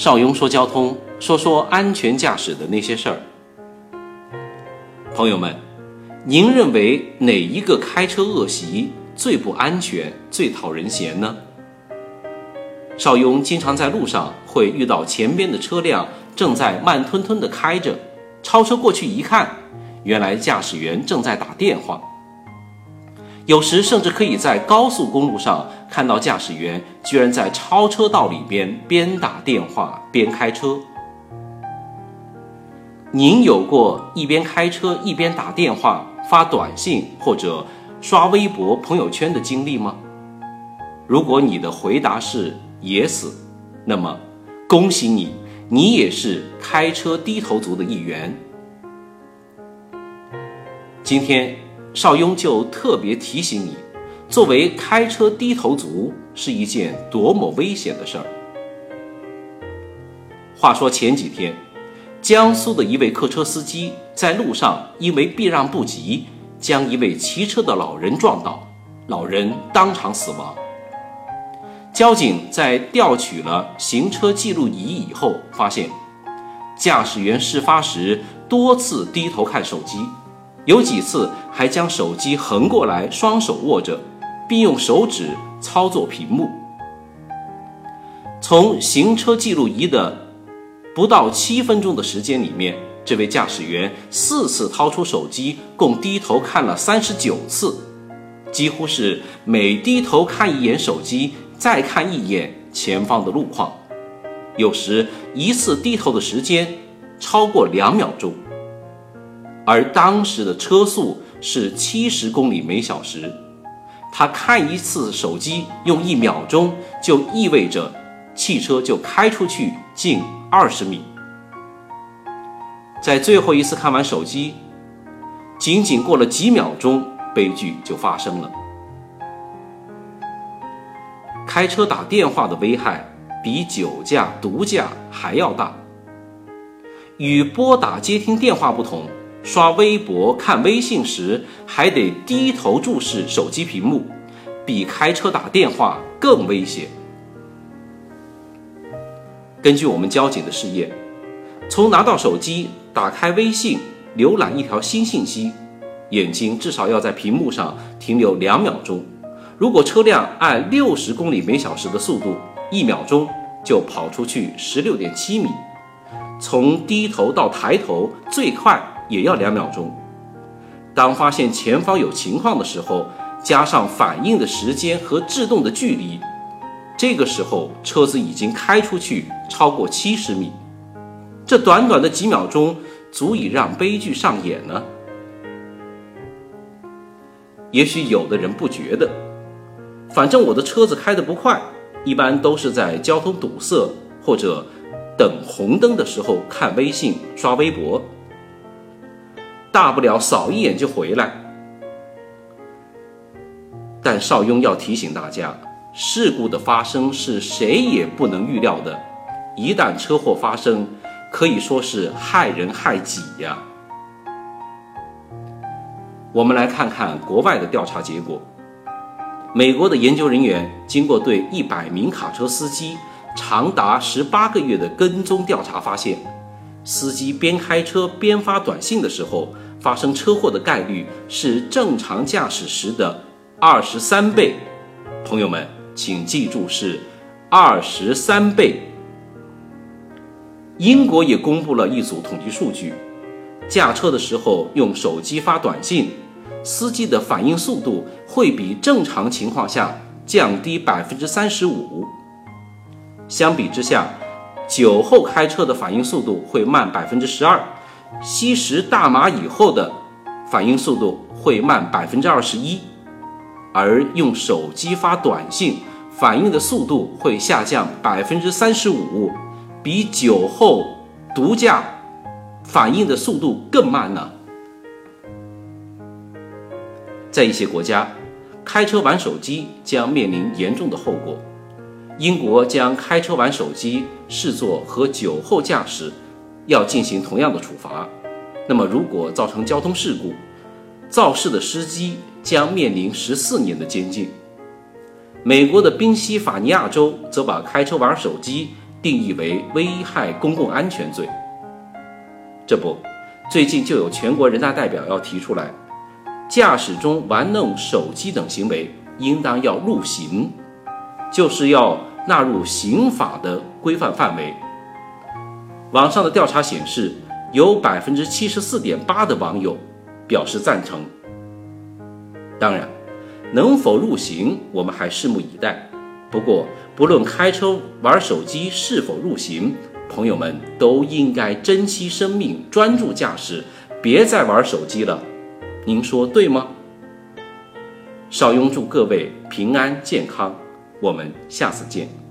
邵雍说交通，说说安全驾驶的那些事儿。朋友们，您认为哪一个开车恶习最不安全、最讨人嫌呢？邵雍经常在路上会遇到前边的车辆正在慢吞吞地开着，超车过去一看，原来驾驶员正在打电话。有时甚至可以在高速公路上看到驾驶员居然在超车道里边边打电话边开车。您有过一边开车一边打电话、发短信或者刷微博、朋友圈的经历吗？如果你的回答是 yes，那么恭喜你，你也是开车低头族的一员。今天邵雍就特别提醒你，作为开车低头族是一件多么危险的事儿。话说前几天。江苏的一位客车司机在路上因为避让不及，将一位骑车的老人撞倒，老人当场死亡。交警在调取了行车记录仪以后，发现驾驶员事发时多次低头看手机，有几次还将手机横过来双手握着，并用手指操作屏幕。从行车记录仪的。不到七分钟的时间里面，这位驾驶员四次掏出手机，共低头看了三十九次，几乎是每低头看一眼手机，再看一眼前方的路况。有时一次低头的时间超过两秒钟，而当时的车速是七十公里每小时，他看一次手机用一秒钟，就意味着汽车就开出去近。二十米，在最后一次看完手机，仅仅过了几秒钟，悲剧就发生了。开车打电话的危害比酒驾、毒驾还要大。与拨打接听电话不同，刷微博、看微信时还得低头注视手机屏幕，比开车打电话更危险。根据我们交警的试验，从拿到手机、打开微信、浏览一条新信息，眼睛至少要在屏幕上停留两秒钟。如果车辆按六十公里每小时的速度，一秒钟就跑出去十六点七米。从低头到抬头，最快也要两秒钟。当发现前方有情况的时候，加上反应的时间和制动的距离。这个时候，车子已经开出去超过七十米，这短短的几秒钟，足以让悲剧上演呢。也许有的人不觉得，反正我的车子开得不快，一般都是在交通堵塞或者等红灯的时候看微信、刷微博，大不了扫一眼就回来。但邵雍要提醒大家。事故的发生是谁也不能预料的，一旦车祸发生，可以说是害人害己呀。我们来看看国外的调查结果。美国的研究人员经过对一百名卡车司机长达十八个月的跟踪调查，发现，司机边开车边发短信的时候，发生车祸的概率是正常驾驶时的二十三倍。朋友们。请记住是二十三倍。英国也公布了一组统计数据：驾车的时候用手机发短信，司机的反应速度会比正常情况下降低百分之三十五。相比之下，酒后开车的反应速度会慢百分之十二，吸食大麻以后的反应速度会慢百分之二十一，而用手机发短信。反应的速度会下降百分之三十五，比酒后毒驾反应的速度更慢呢。在一些国家，开车玩手机将面临严重的后果。英国将开车玩手机视作和酒后驾驶，要进行同样的处罚。那么，如果造成交通事故，肇事的司机将面临十四年的监禁。美国的宾夕法尼亚州则把开车玩手机定义为危害公共安全罪。这不，最近就有全国人大代表要提出来，驾驶中玩弄手机等行为应当要入刑，就是要纳入刑法的规范范围。网上的调查显示，有百分之七十四点八的网友表示赞成。当然，能否入刑，我们还拭目以待。不过，不论开车玩手机是否入刑，朋友们都应该珍惜生命，专注驾驶，别再玩手机了。您说对吗？邵雍祝各位平安健康，我们下次见。